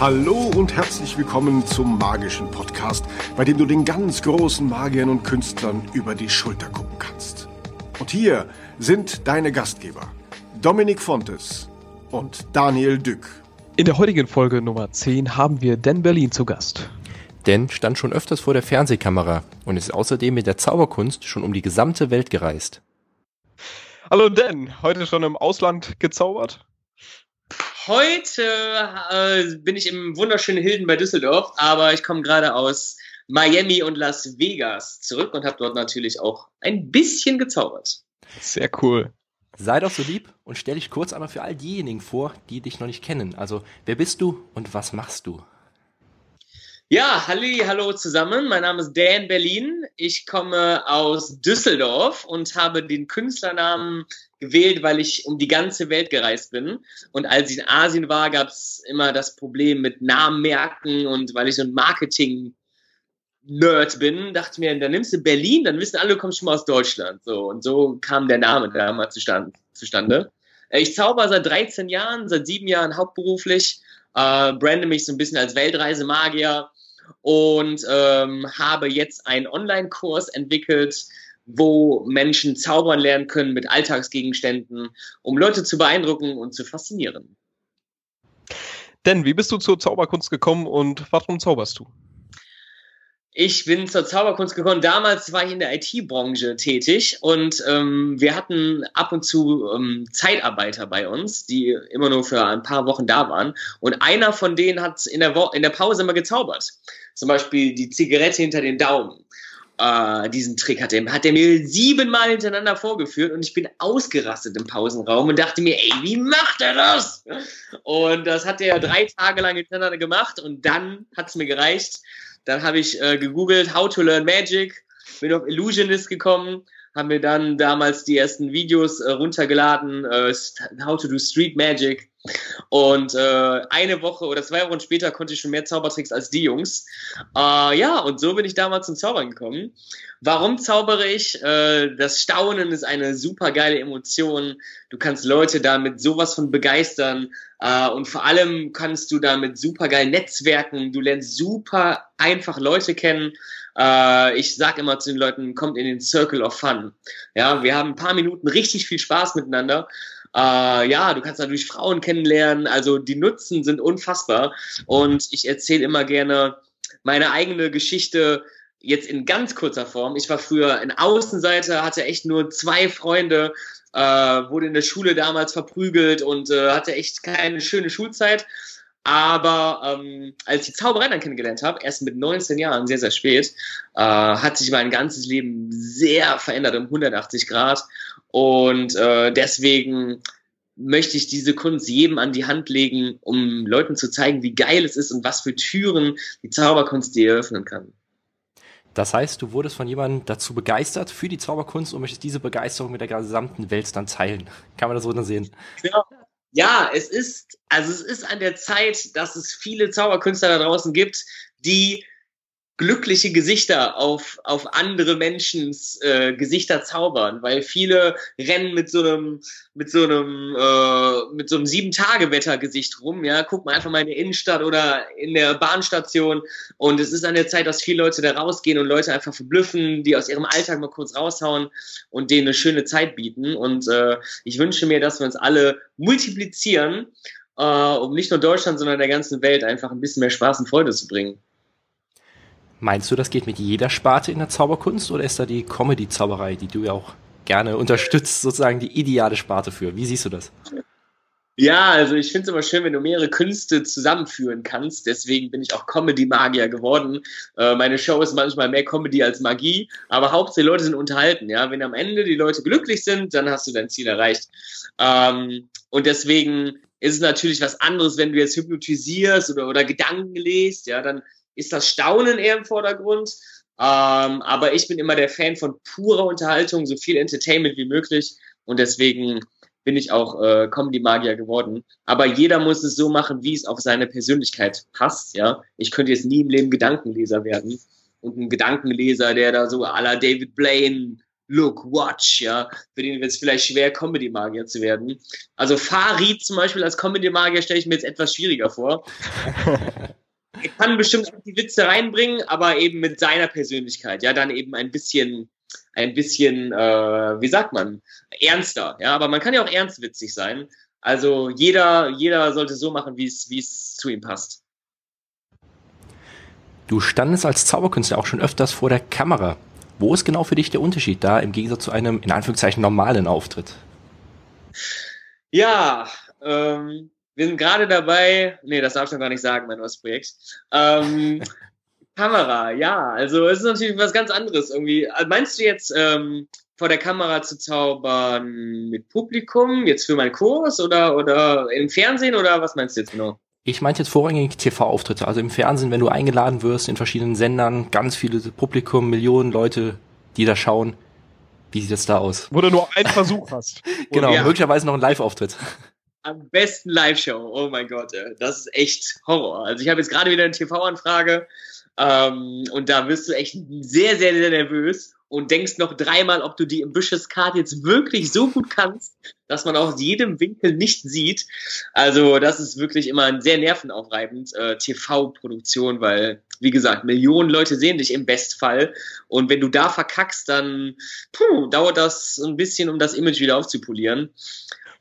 Hallo und herzlich willkommen zum magischen Podcast, bei dem du den ganz großen Magiern und Künstlern über die Schulter gucken kannst. Und hier sind deine Gastgeber, Dominik Fontes und Daniel Dück. In der heutigen Folge Nummer 10 haben wir Dan Berlin zu Gast. Dan stand schon öfters vor der Fernsehkamera und ist außerdem mit der Zauberkunst schon um die gesamte Welt gereist. Hallo Dan, heute schon im Ausland gezaubert? Heute äh, bin ich im wunderschönen Hilden bei Düsseldorf, aber ich komme gerade aus Miami und Las Vegas zurück und habe dort natürlich auch ein bisschen gezaubert. Sehr cool. Sei doch so lieb und stell dich kurz einmal für all diejenigen vor, die dich noch nicht kennen. Also, wer bist du und was machst du? Ja, halli, hallo zusammen. Mein Name ist Dan Berlin. Ich komme aus Düsseldorf und habe den Künstlernamen gewählt, weil ich um die ganze Welt gereist bin. Und als ich in Asien war, gab es immer das Problem mit Namenmerken und weil ich so ein Marketing Nerd bin, dachte ich mir, dann nimmst du Berlin, dann wissen alle, du kommst schon mal aus Deutschland. So und so kam der Name damals zustande. Äh, ich zauber seit 13 Jahren, seit sieben Jahren hauptberuflich, äh, brande mich so ein bisschen als Weltreisemagier und ähm, habe jetzt einen Online-Kurs entwickelt, wo Menschen zaubern lernen können mit Alltagsgegenständen, um Leute zu beeindrucken und zu faszinieren. Denn wie bist du zur Zauberkunst gekommen und warum zauberst du? Ich bin zur Zauberkunst gekommen. Damals war ich in der IT-Branche tätig und ähm, wir hatten ab und zu ähm, Zeitarbeiter bei uns, die immer nur für ein paar Wochen da waren. Und einer von denen hat in der, Wo in der Pause immer gezaubert. Zum Beispiel die Zigarette hinter den Daumen. Äh, diesen Trick hat er, hat er mir siebenmal hintereinander vorgeführt und ich bin ausgerastet im Pausenraum und dachte mir, ey, wie macht er das? Und das hat er drei Tage lang hintereinander gemacht und dann hat es mir gereicht dann habe ich äh, gegoogelt, How to Learn Magic, bin auf Illusionist gekommen, haben mir dann damals die ersten Videos äh, runtergeladen, äh, How to do Street Magic. Und äh, eine Woche oder zwei Wochen später konnte ich schon mehr Zaubertricks als die Jungs. Äh, ja, und so bin ich damals zum Zaubern gekommen. Warum zaubere ich? Äh, das Staunen ist eine super geile Emotion. Du kannst Leute damit sowas von begeistern. Äh, und vor allem kannst du damit super geil netzwerken. Du lernst super einfach Leute kennen. Äh, ich sag immer zu den Leuten, kommt in den Circle of Fun. Ja, wir haben ein paar Minuten richtig viel Spaß miteinander. Äh, ja, du kannst natürlich Frauen kennenlernen. Also die Nutzen sind unfassbar. Und ich erzähle immer gerne meine eigene Geschichte jetzt in ganz kurzer Form. Ich war früher ein Außenseiter, hatte echt nur zwei Freunde äh, wurde in der Schule damals verprügelt und äh, hatte echt keine schöne Schulzeit. Aber ähm, als ich die Zauberei dann kennengelernt habe, erst mit 19 Jahren, sehr, sehr spät, äh, hat sich mein ganzes Leben sehr verändert um 180 Grad. Und äh, deswegen möchte ich diese Kunst jedem an die Hand legen, um Leuten zu zeigen, wie geil es ist und was für Türen die Zauberkunst dir eröffnen kann. Das heißt, du wurdest von jemandem dazu begeistert für die Zauberkunst und möchtest diese Begeisterung mit der gesamten Welt dann teilen. Kann man das so dann sehen? Genau. Ja, es ist, also es ist an der Zeit, dass es viele Zauberkünstler da draußen gibt, die glückliche Gesichter auf, auf andere Menschens äh, Gesichter zaubern, weil viele rennen mit so einem mit so einem äh, mit so einem sieben Tage Wettergesicht rum, ja, guck mal einfach mal in der Innenstadt oder in der Bahnstation. Und es ist an der Zeit, dass viele Leute da rausgehen und Leute einfach verblüffen, die aus ihrem Alltag mal kurz raushauen und denen eine schöne Zeit bieten. Und äh, ich wünsche mir, dass wir uns alle multiplizieren, äh, um nicht nur Deutschland, sondern der ganzen Welt einfach ein bisschen mehr Spaß und Freude zu bringen. Meinst du, das geht mit jeder Sparte in der Zauberkunst oder ist da die Comedy-Zauberei, die du ja auch gerne unterstützt, sozusagen die ideale Sparte für? Wie siehst du das? Ja, also ich finde es immer schön, wenn du mehrere Künste zusammenführen kannst. Deswegen bin ich auch Comedy-Magier geworden. Äh, meine Show ist manchmal mehr Comedy als Magie, aber Hauptsache die Leute sind unterhalten. Ja, wenn am Ende die Leute glücklich sind, dann hast du dein Ziel erreicht. Ähm, und deswegen ist es natürlich was anderes, wenn du jetzt hypnotisierst oder, oder Gedanken lest. Ja, dann ist das Staunen eher im Vordergrund. Ähm, aber ich bin immer der Fan von purer Unterhaltung, so viel Entertainment wie möglich. Und deswegen bin ich auch äh, Comedy-Magier geworden. Aber jeder muss es so machen, wie es auf seine Persönlichkeit passt. Ja, Ich könnte jetzt nie im Leben Gedankenleser werden. Und ein Gedankenleser, der da so à la David Blaine look, watch, ja. Für den wird es vielleicht schwer, Comedy-Magier zu werden. Also Farid zum Beispiel als Comedy-Magier stelle ich mir jetzt etwas schwieriger vor. er kann bestimmt auch die Witze reinbringen, aber eben mit seiner Persönlichkeit, ja, dann eben ein bisschen, ein bisschen, äh, wie sagt man, ernster, ja, aber man kann ja auch ernstwitzig sein. Also jeder, jeder sollte so machen, wie es, wie es zu ihm passt. Du standest als Zauberkünstler auch schon öfters vor der Kamera. Wo ist genau für dich der Unterschied da im Gegensatz zu einem in Anführungszeichen normalen Auftritt? Ja, ähm, wir sind gerade dabei, nee, das darf ich noch gar nicht sagen, mein neues Projekt. Ähm, Kamera, ja, also es ist natürlich was ganz anderes irgendwie. Meinst du jetzt ähm, vor der Kamera zu zaubern mit Publikum, jetzt für meinen Kurs oder, oder im Fernsehen oder was meinst du jetzt genau? Ich meinte jetzt vorrangig TV-Auftritte, also im Fernsehen, wenn du eingeladen wirst in verschiedenen Sendern, ganz viele Publikum, Millionen Leute, die da schauen. Wie sieht es da aus? Wo du nur einen Versuch hast. genau, ja. möglicherweise noch ein Live-Auftritt. Am besten Live-Show. Oh mein Gott, das ist echt Horror. Also ich habe jetzt gerade wieder eine TV-Anfrage ähm, und da wirst du echt sehr, sehr, sehr nervös und denkst noch dreimal, ob du die Ambitious Card jetzt wirklich so gut kannst, dass man aus jedem Winkel nicht sieht. Also das ist wirklich immer ein sehr nervenaufreibend äh, TV-Produktion, weil wie gesagt Millionen Leute sehen dich im Bestfall und wenn du da verkackst, dann puh, dauert das ein bisschen, um das Image wieder aufzupolieren.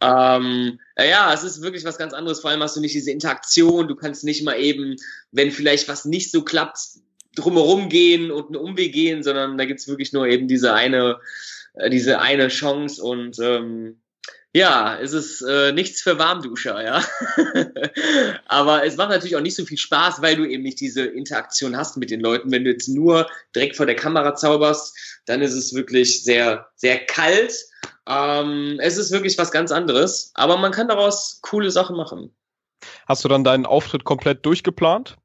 Ähm, ja, es ist wirklich was ganz anderes. Vor allem hast du nicht diese Interaktion. Du kannst nicht mal eben, wenn vielleicht was nicht so klappt, drumherum gehen und einen Umweg gehen, sondern da gibt's wirklich nur eben diese eine, äh, diese eine Chance und ähm, ja, es ist äh, nichts für Warmduscher, ja. Aber es macht natürlich auch nicht so viel Spaß, weil du eben nicht diese Interaktion hast mit den Leuten. Wenn du jetzt nur direkt vor der Kamera zauberst, dann ist es wirklich sehr, sehr kalt. Ähm, es ist wirklich was ganz anderes, aber man kann daraus coole Sachen machen. Hast du dann deinen Auftritt komplett durchgeplant?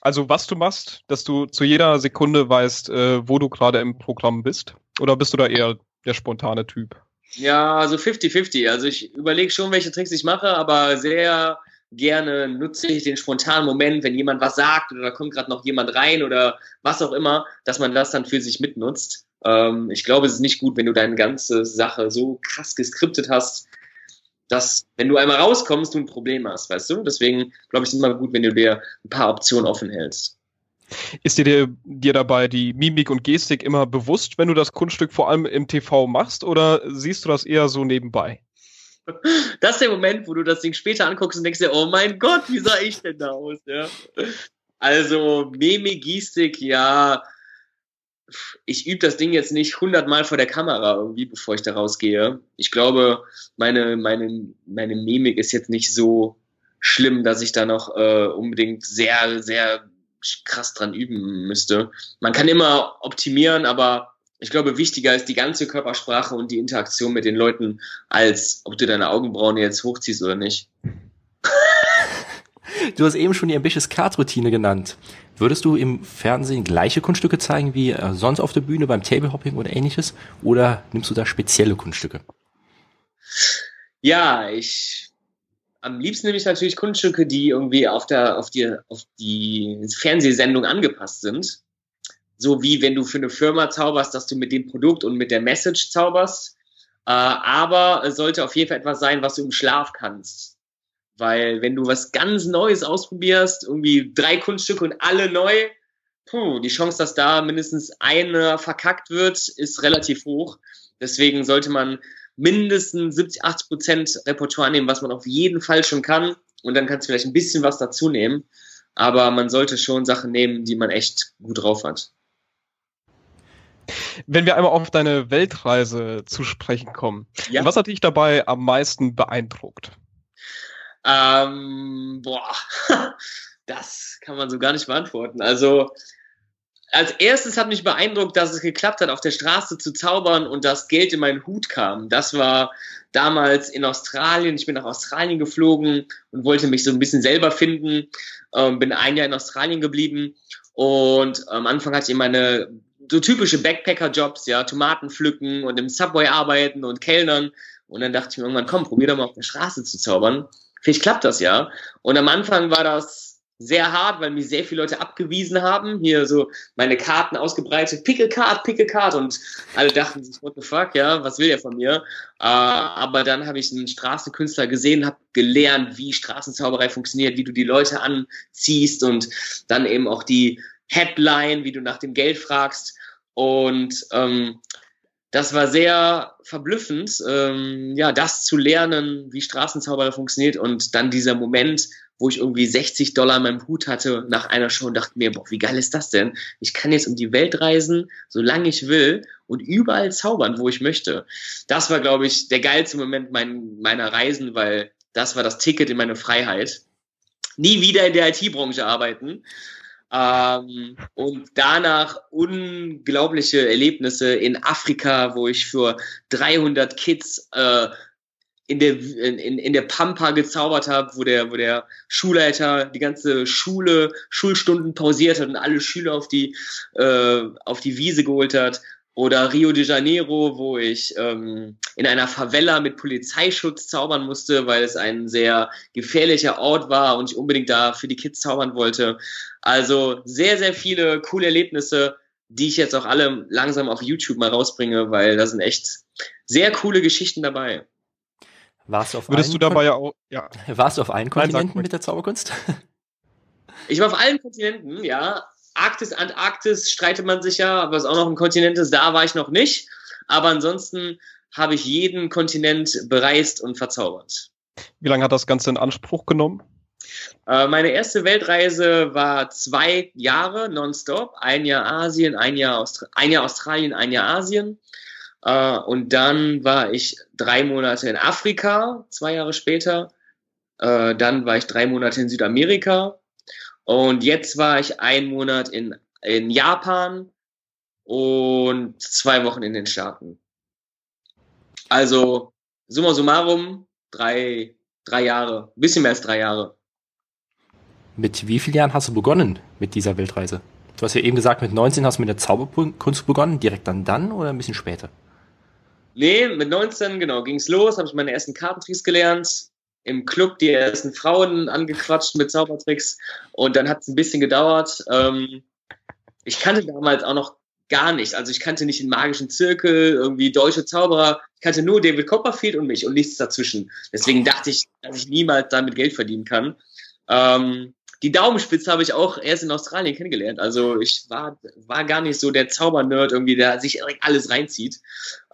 Also was du machst, dass du zu jeder Sekunde weißt, äh, wo du gerade im Programm bist? Oder bist du da eher der spontane Typ? Ja, also 50-50. Also ich überlege schon, welche Tricks ich mache, aber sehr gerne nutze ich den spontanen Moment, wenn jemand was sagt oder da kommt gerade noch jemand rein oder was auch immer, dass man das dann für sich mitnutzt. Ähm, ich glaube, es ist nicht gut, wenn du deine ganze Sache so krass geskriptet hast, dass, wenn du einmal rauskommst, du ein Problem hast, weißt du? Deswegen glaube ich, es ist immer gut, wenn du dir ein paar Optionen offen hältst. Ist dir, dir dabei die Mimik und Gestik immer bewusst, wenn du das Kunststück vor allem im TV machst, oder siehst du das eher so nebenbei? Das ist der Moment, wo du das Ding später anguckst und denkst dir, oh mein Gott, wie sah ich denn da aus? Ja? Also Mimik, Gestik, ja, ich übe das Ding jetzt nicht hundertmal vor der Kamera irgendwie, bevor ich da rausgehe. Ich glaube, meine, meine, meine Mimik ist jetzt nicht so schlimm, dass ich da noch äh, unbedingt sehr, sehr krass dran üben müsste. Man kann immer optimieren, aber ich glaube, wichtiger ist die ganze Körpersprache und die Interaktion mit den Leuten, als ob du deine Augenbrauen jetzt hochziehst oder nicht. Du hast eben schon die Ambitious Card Routine genannt. Würdest du im Fernsehen gleiche Kunststücke zeigen wie äh, sonst auf der Bühne beim Tablehopping oder ähnliches? Oder nimmst du da spezielle Kunststücke? Ja, ich am liebsten nehme ich natürlich Kunststücke, die irgendwie auf der auf die auf die Fernsehsendung angepasst sind. So wie wenn du für eine Firma zauberst, dass du mit dem Produkt und mit der Message zauberst. Äh, aber es sollte auf jeden Fall etwas sein, was du im Schlaf kannst. Weil wenn du was ganz Neues ausprobierst, irgendwie drei Kunststücke und alle neu, puh, die Chance, dass da mindestens eine verkackt wird, ist relativ hoch. Deswegen sollte man mindestens 70, 80 Prozent Repertoire nehmen, was man auf jeden Fall schon kann. Und dann kannst du vielleicht ein bisschen was dazu nehmen. Aber man sollte schon Sachen nehmen, die man echt gut drauf hat. Wenn wir einmal auf deine Weltreise zu sprechen kommen, ja. was hat dich dabei am meisten beeindruckt? Ähm, boah, das kann man so gar nicht beantworten. Also, als erstes hat mich beeindruckt, dass es geklappt hat, auf der Straße zu zaubern und das Geld in meinen Hut kam. Das war damals in Australien. Ich bin nach Australien geflogen und wollte mich so ein bisschen selber finden. Ähm, bin ein Jahr in Australien geblieben und am Anfang hatte ich meine so typische Backpacker-Jobs, ja, Tomaten pflücken und im Subway arbeiten und Kellnern. Und dann dachte ich mir irgendwann, komm, probier doch mal auf der Straße zu zaubern vielleicht klappt das ja. Und am Anfang war das sehr hart, weil mich sehr viele Leute abgewiesen haben. Hier so meine Karten ausgebreitet, Pickelcard, Pickelcard und alle dachten sich, what the fuck, ja, was will der von mir? Äh, aber dann habe ich einen Straßenkünstler gesehen, habe gelernt, wie Straßenzauberei funktioniert, wie du die Leute anziehst und dann eben auch die Headline, wie du nach dem Geld fragst. Und ähm, das war sehr verblüffend, ähm, ja, das zu lernen, wie Straßenzauberei funktioniert und dann dieser Moment, wo ich irgendwie 60 Dollar in meinem Hut hatte nach einer Show und dachte mir, boah, wie geil ist das denn? Ich kann jetzt um die Welt reisen, solange ich will und überall zaubern, wo ich möchte. Das war, glaube ich, der geilste Moment mein, meiner Reisen, weil das war das Ticket in meine Freiheit. Nie wieder in der IT-Branche arbeiten. Ähm, und danach unglaubliche Erlebnisse in Afrika, wo ich für 300 Kids äh, in der, in, in der Pampa gezaubert habe, wo der, wo der Schulleiter die ganze Schule, Schulstunden pausiert hat und alle Schüler auf die, äh, auf die Wiese geholt hat. Oder Rio de Janeiro, wo ich ähm, in einer Favela mit Polizeischutz zaubern musste, weil es ein sehr gefährlicher Ort war und ich unbedingt da für die Kids zaubern wollte. Also sehr, sehr viele coole Erlebnisse, die ich jetzt auch alle langsam auf YouTube mal rausbringe, weil da sind echt sehr coole Geschichten dabei. Warst du auf Würdest du dabei ja auch, ja. Warst du auf allen Kontinenten mit der Zauberkunst? Ich war auf allen Kontinenten, ja. Arktis, Antarktis streitet man sich ja, was auch noch ein Kontinent ist, da war ich noch nicht. Aber ansonsten habe ich jeden Kontinent bereist und verzaubert. Wie lange hat das Ganze in Anspruch genommen? Äh, meine erste Weltreise war zwei Jahre nonstop. Ein Jahr Asien, ein Jahr, Austra ein Jahr Australien, ein Jahr Asien. Äh, und dann war ich drei Monate in Afrika, zwei Jahre später. Äh, dann war ich drei Monate in Südamerika. Und jetzt war ich einen Monat in, in Japan und zwei Wochen in den Staaten. Also, summa summarum, drei, drei Jahre, bisschen mehr als drei Jahre. Mit wie vielen Jahren hast du begonnen mit dieser Weltreise? Du hast ja eben gesagt, mit 19 hast du mit der Zauberkunst begonnen, direkt dann dann oder ein bisschen später? Nee, mit 19, genau, ging's los, habe ich meine ersten Kartentricks gelernt, im Club die ersten Frauen angequatscht mit Zaubertricks und dann hat es ein bisschen gedauert. Ähm, ich kannte damals auch noch gar nicht, also ich kannte nicht den magischen Zirkel, irgendwie deutsche Zauberer, ich kannte nur David Copperfield und mich und nichts dazwischen. Deswegen dachte ich, dass ich niemals damit Geld verdienen kann. Ähm, die Daumenspitze habe ich auch erst in Australien kennengelernt. Also ich war, war gar nicht so der Zaubernerd irgendwie, der sich alles reinzieht.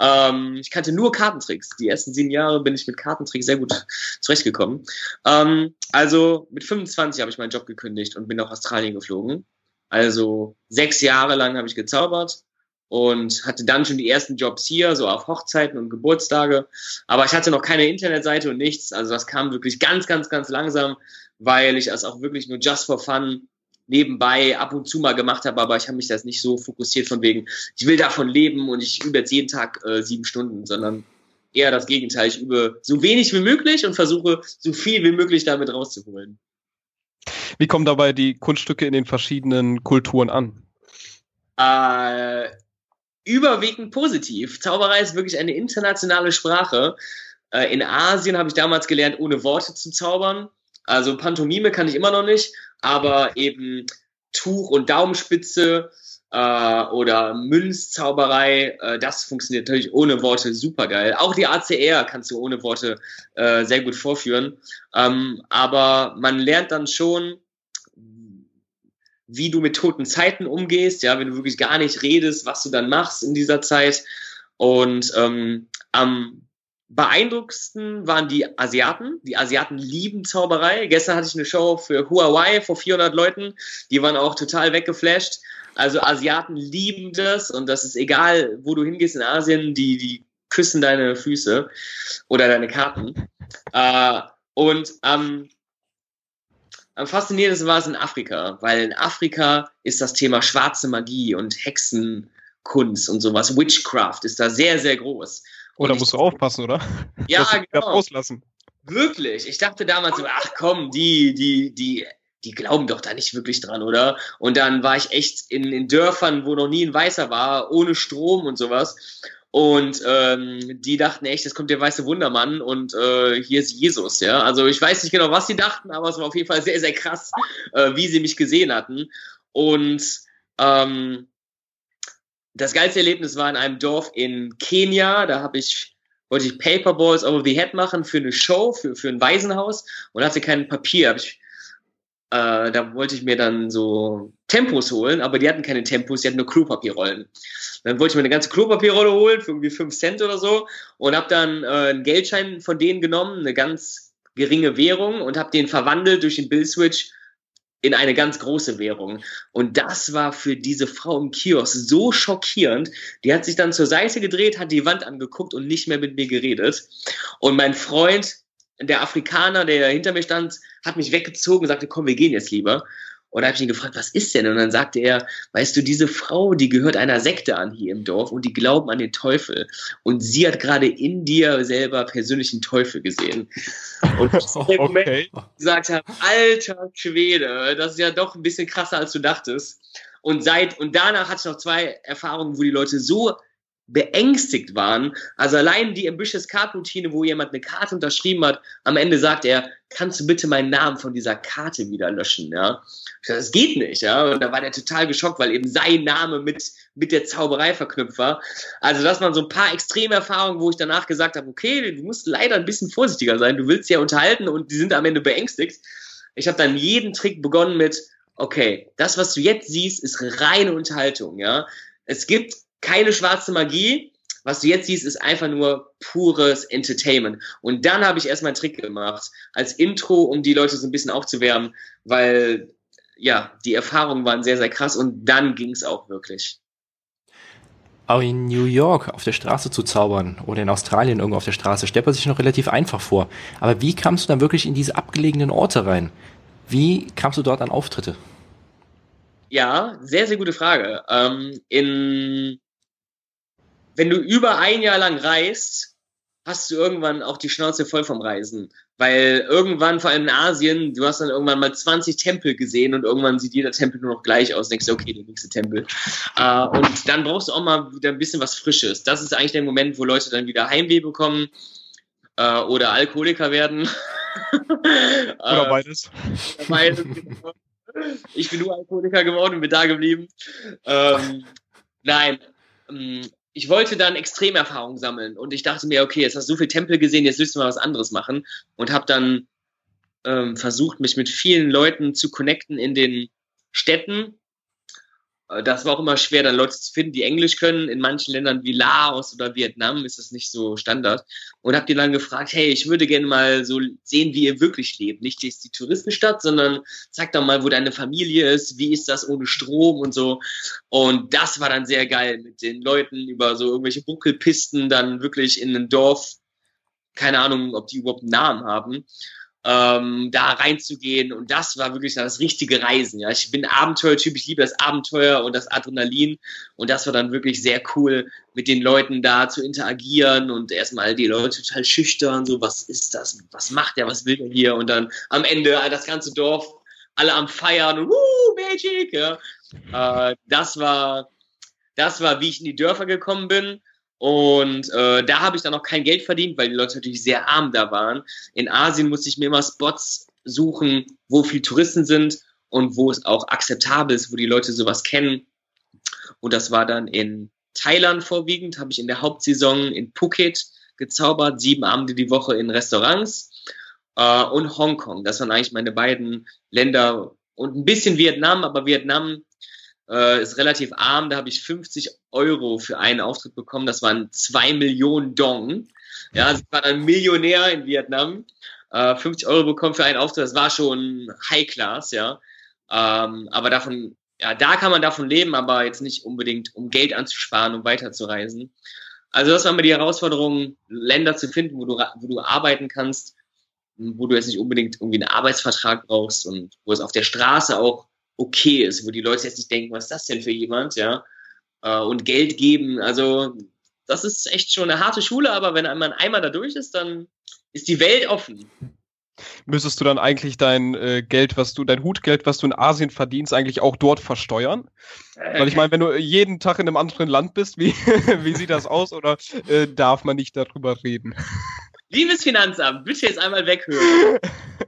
Ähm, ich kannte nur Kartentricks. Die ersten sieben Jahre bin ich mit Kartentricks sehr gut zurechtgekommen. Ähm, also mit 25 habe ich meinen Job gekündigt und bin nach Australien geflogen. Also sechs Jahre lang habe ich gezaubert und hatte dann schon die ersten Jobs hier, so auf Hochzeiten und Geburtstage. Aber ich hatte noch keine Internetseite und nichts. Also das kam wirklich ganz, ganz, ganz langsam weil ich das auch wirklich nur just for fun nebenbei ab und zu mal gemacht habe, aber ich habe mich das nicht so fokussiert von wegen, ich will davon leben und ich übe jetzt jeden Tag äh, sieben Stunden, sondern eher das Gegenteil. Ich übe so wenig wie möglich und versuche so viel wie möglich damit rauszuholen. Wie kommen dabei die Kunststücke in den verschiedenen Kulturen an? Äh, überwiegend positiv. Zauberei ist wirklich eine internationale Sprache. Äh, in Asien habe ich damals gelernt, ohne Worte zu zaubern. Also Pantomime kann ich immer noch nicht, aber eben Tuch und Daumenspitze äh, oder Münzzauberei, äh, das funktioniert natürlich ohne Worte super geil. Auch die ACR kannst du ohne Worte äh, sehr gut vorführen. Ähm, aber man lernt dann schon, wie du mit toten Zeiten umgehst, ja, wenn du wirklich gar nicht redest, was du dann machst in dieser Zeit. Und ähm, am beeindruckendsten waren die Asiaten. Die Asiaten lieben Zauberei. Gestern hatte ich eine Show für Huawei vor 400 Leuten. Die waren auch total weggeflasht. Also Asiaten lieben das und das ist egal, wo du hingehst in Asien, die, die küssen deine Füße oder deine Karten. Äh, und ähm, am faszinierendsten war es in Afrika, weil in Afrika ist das Thema schwarze Magie und Hexenkunst und sowas, Witchcraft ist da sehr, sehr groß. Oder musst du aufpassen, oder? Ja, genau. Rauslassen. Wirklich. Ich dachte damals so, ach komm, die, die, die, die glauben doch da nicht wirklich dran, oder? Und dann war ich echt in, in Dörfern, wo noch nie ein Weißer war, ohne Strom und sowas. Und ähm, die dachten echt, jetzt kommt der weiße Wundermann und äh, hier ist Jesus, ja. Also ich weiß nicht genau, was sie dachten, aber es war auf jeden Fall sehr, sehr krass, äh, wie sie mich gesehen hatten. Und ähm, das geilste Erlebnis war in einem Dorf in Kenia. Da habe ich wollte ich Paperballs over the head machen für eine Show, für, für ein Waisenhaus und hatte kein Papier. Hab ich, äh, da wollte ich mir dann so Tempos holen, aber die hatten keine Tempos, die hatten nur Klopapierrollen. Dann wollte ich mir eine ganze Klopapierrolle holen für irgendwie 5 Cent oder so und habe dann äh, einen Geldschein von denen genommen, eine ganz geringe Währung und habe den verwandelt durch den Bill-Switch in eine ganz große Währung. Und das war für diese Frau im Kiosk so schockierend. Die hat sich dann zur Seite gedreht, hat die Wand angeguckt und nicht mehr mit mir geredet. Und mein Freund, der Afrikaner, der hinter mir stand, hat mich weggezogen und sagte, komm, wir gehen jetzt lieber. Und da habe ich ihn gefragt, was ist denn? Und dann sagte er, weißt du, diese Frau, die gehört einer Sekte an hier im Dorf und die glauben an den Teufel. Und sie hat gerade in dir selber persönlichen Teufel gesehen. Und ist der Moment, okay. gesagt habe, alter Schwede, das ist ja doch ein bisschen krasser, als du dachtest. Und seit, und danach hatte ich noch zwei Erfahrungen, wo die Leute so beängstigt waren. Also allein die Ambitious Card Routine, wo jemand eine Karte unterschrieben hat, am Ende sagt er, kannst du bitte meinen Namen von dieser Karte wieder löschen, ja? Das geht nicht, ja? Und da war der total geschockt, weil eben sein Name mit, mit der Zauberei verknüpft war. Also das waren so ein paar extreme Erfahrungen, wo ich danach gesagt habe, okay, du musst leider ein bisschen vorsichtiger sein, du willst ja unterhalten und die sind am Ende beängstigt. Ich habe dann jeden Trick begonnen mit, okay, das, was du jetzt siehst, ist reine Unterhaltung, ja? Es gibt keine schwarze Magie. Was du jetzt siehst, ist einfach nur pures Entertainment. Und dann habe ich erstmal einen Trick gemacht, als Intro, um die Leute so ein bisschen aufzuwärmen, weil ja, die Erfahrungen waren sehr, sehr krass und dann ging es auch wirklich. Auch in New York auf der Straße zu zaubern oder in Australien irgendwo auf der Straße stellt man sich noch relativ einfach vor. Aber wie kamst du dann wirklich in diese abgelegenen Orte rein? Wie kamst du dort an Auftritte? Ja, sehr, sehr gute Frage. Ähm, in wenn du über ein Jahr lang reist, hast du irgendwann auch die Schnauze voll vom Reisen. Weil irgendwann, vor allem in Asien, du hast dann irgendwann mal 20 Tempel gesehen und irgendwann sieht jeder Tempel nur noch gleich aus. Denkst du, okay, der nächste Tempel. Äh, und dann brauchst du auch mal wieder ein bisschen was Frisches. Das ist eigentlich der Moment, wo Leute dann wieder Heimweh bekommen äh, oder Alkoholiker werden. oder beides. Oder beides genau. Ich bin nur Alkoholiker geworden und bin da geblieben. Ähm, nein, ähm, ich wollte dann Extremerfahrungen sammeln und ich dachte mir, okay, jetzt hast du so viel Tempel gesehen, jetzt du mal was anderes machen und habe dann ähm, versucht, mich mit vielen Leuten zu connecten in den Städten das war auch immer schwer, dann Leute zu finden, die Englisch können. In manchen Ländern wie Laos oder Vietnam ist das nicht so Standard. Und habt ihr dann gefragt, hey, ich würde gerne mal so sehen, wie ihr wirklich lebt. Nicht jetzt die Touristenstadt, sondern zeig doch mal, wo deine Familie ist, wie ist das ohne Strom und so. Und das war dann sehr geil, mit den Leuten über so irgendwelche Buckelpisten dann wirklich in ein Dorf, keine Ahnung, ob die überhaupt einen Namen haben, ähm, da reinzugehen. Und das war wirklich das richtige Reisen. Ja, ich bin Abenteuertyp, ich liebe das Abenteuer und das Adrenalin. Und das war dann wirklich sehr cool, mit den Leuten da zu interagieren und erstmal die Leute total schüchtern, so was ist das, was macht der, was will der hier? Und dann am Ende das ganze Dorf alle am Feiern und Woo, Magic. Ja. Äh, das war das war, wie ich in die Dörfer gekommen bin. Und äh, da habe ich dann noch kein Geld verdient, weil die Leute natürlich sehr arm da waren. In Asien musste ich mir immer Spots suchen, wo viel Touristen sind und wo es auch akzeptabel ist, wo die Leute sowas kennen. Und das war dann in Thailand vorwiegend, habe ich in der Hauptsaison in Phuket gezaubert, sieben Abende die Woche in Restaurants äh, und Hongkong. Das waren eigentlich meine beiden Länder und ein bisschen Vietnam, aber Vietnam äh, ist relativ arm. Da habe ich 50 Euro für einen Auftritt bekommen. Das waren zwei Millionen Dong. Ja, also ich war dann Millionär in Vietnam. Äh, 50 Euro bekommen für einen Auftritt, das war schon High Class, ja. Ähm, aber davon, ja, da kann man davon leben, aber jetzt nicht unbedingt, um Geld anzusparen, um weiterzureisen. Also das war immer die Herausforderung, Länder zu finden, wo du, wo du arbeiten kannst, wo du jetzt nicht unbedingt irgendwie einen Arbeitsvertrag brauchst und wo es auf der Straße auch okay ist, wo die Leute jetzt nicht denken, was ist das denn für jemand, ja, äh, und Geld geben. Also das ist echt schon eine harte Schule, aber wenn man einmal da durch ist, dann ist die Welt offen. müsstest du dann eigentlich dein äh, Geld, was du, dein Hutgeld, was du in Asien verdienst, eigentlich auch dort versteuern? Weil ich meine, wenn du jeden Tag in einem anderen Land bist, wie, wie sieht das aus oder äh, darf man nicht darüber reden? Liebes Finanzamt, bitte jetzt einmal weghören.